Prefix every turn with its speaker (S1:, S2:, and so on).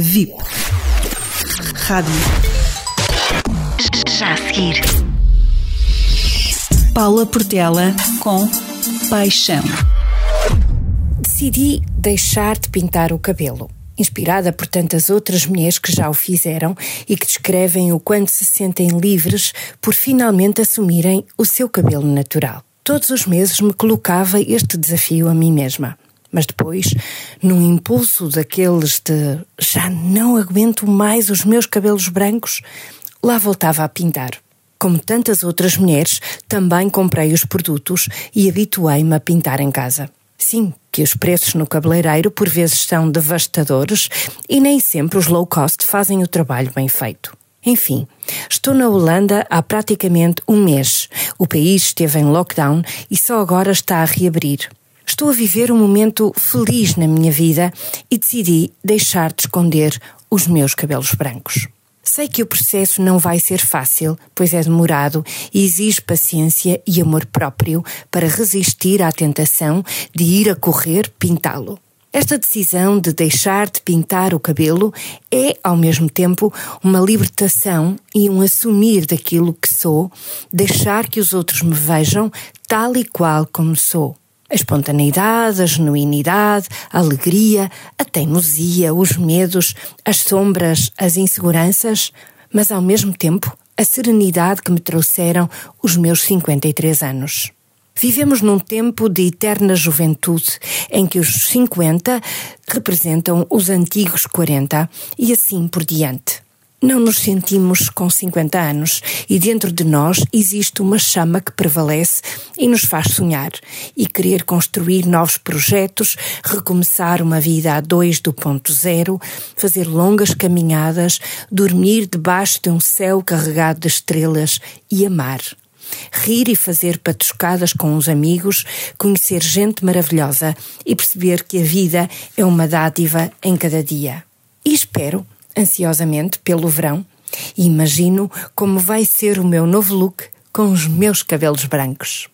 S1: VIP. Rádio.
S2: Já a seguir.
S1: Paula Portela com Paixão.
S3: Decidi deixar de pintar o cabelo. Inspirada por tantas outras mulheres que já o fizeram e que descrevem o quanto se sentem livres por finalmente assumirem o seu cabelo natural. Todos os meses me colocava este desafio a mim mesma. Mas depois, num impulso daqueles de já não aguento mais os meus cabelos brancos, lá voltava a pintar. Como tantas outras mulheres, também comprei os produtos e habituei-me a pintar em casa. Sim, que os preços no cabeleireiro por vezes são devastadores e nem sempre os low cost fazem o trabalho bem feito. Enfim, estou na Holanda há praticamente um mês. O país esteve em lockdown e só agora está a reabrir. Estou a viver um momento feliz na minha vida e decidi deixar de esconder os meus cabelos brancos. Sei que o processo não vai ser fácil, pois é demorado e exige paciência e amor próprio para resistir à tentação de ir a correr pintá-lo. Esta decisão de deixar de pintar o cabelo é, ao mesmo tempo, uma libertação e um assumir daquilo que sou, deixar que os outros me vejam tal e qual como sou. A espontaneidade, a genuinidade, a alegria, a teimosia, os medos, as sombras, as inseguranças, mas ao mesmo tempo a serenidade que me trouxeram os meus 53 anos. Vivemos num tempo de eterna juventude, em que os 50 representam os antigos 40 e assim por diante. Não nos sentimos com 50 anos e dentro de nós existe uma chama que prevalece e nos faz sonhar e querer construir novos projetos, recomeçar uma vida a dois do ponto zero, fazer longas caminhadas, dormir debaixo de um céu carregado de estrelas e amar. Rir e fazer patuscadas com os amigos, conhecer gente maravilhosa e perceber que a vida é uma dádiva em cada dia. E espero ansiosamente pelo verão e imagino como vai ser o meu novo look com os meus cabelos brancos.